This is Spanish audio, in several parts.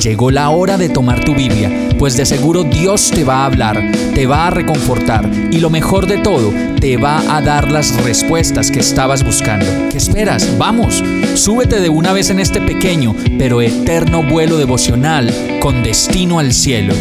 Llegó la hora de tomar tu Biblia, pues de seguro Dios te va a hablar, te va a reconfortar y lo mejor de todo, te va a dar las respuestas que estabas buscando. ¿Qué esperas? Vamos, súbete de una vez en este pequeño pero eterno vuelo devocional con destino al cielo.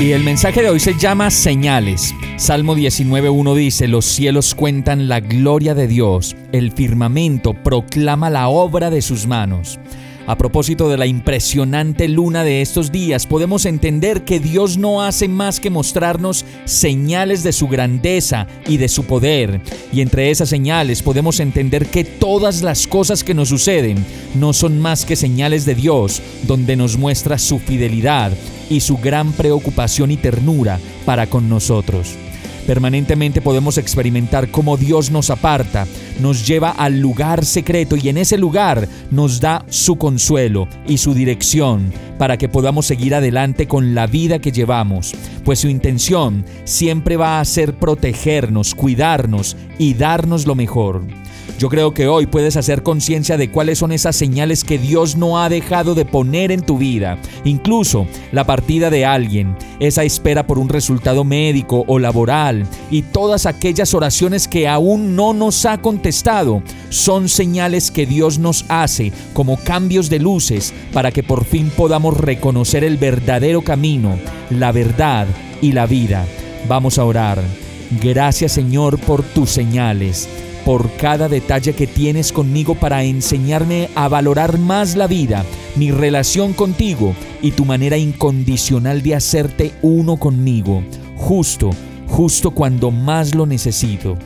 Y el mensaje de hoy se llama señales. Salmo 19.1 dice, los cielos cuentan la gloria de Dios, el firmamento proclama la obra de sus manos. A propósito de la impresionante luna de estos días, podemos entender que Dios no hace más que mostrarnos señales de su grandeza y de su poder. Y entre esas señales podemos entender que todas las cosas que nos suceden no son más que señales de Dios, donde nos muestra su fidelidad y su gran preocupación y ternura para con nosotros. Permanentemente podemos experimentar cómo Dios nos aparta, nos lleva al lugar secreto y en ese lugar nos da su consuelo y su dirección para que podamos seguir adelante con la vida que llevamos, pues su intención siempre va a ser protegernos, cuidarnos y darnos lo mejor. Yo creo que hoy puedes hacer conciencia de cuáles son esas señales que Dios no ha dejado de poner en tu vida. Incluso la partida de alguien, esa espera por un resultado médico o laboral y todas aquellas oraciones que aún no nos ha contestado son señales que Dios nos hace como cambios de luces para que por fin podamos reconocer el verdadero camino, la verdad y la vida. Vamos a orar. Gracias Señor por tus señales por cada detalle que tienes conmigo para enseñarme a valorar más la vida, mi relación contigo y tu manera incondicional de hacerte uno conmigo, justo, justo cuando más lo necesito.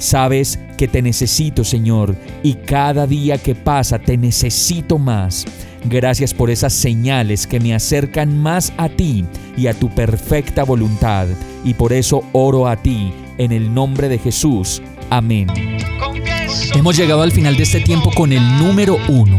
Sabes que te necesito, Señor, y cada día que pasa te necesito más. Gracias por esas señales que me acercan más a ti y a tu perfecta voluntad. Y por eso oro a ti en el nombre de Jesús. Amén. Hemos llegado al final de este tiempo con el número uno.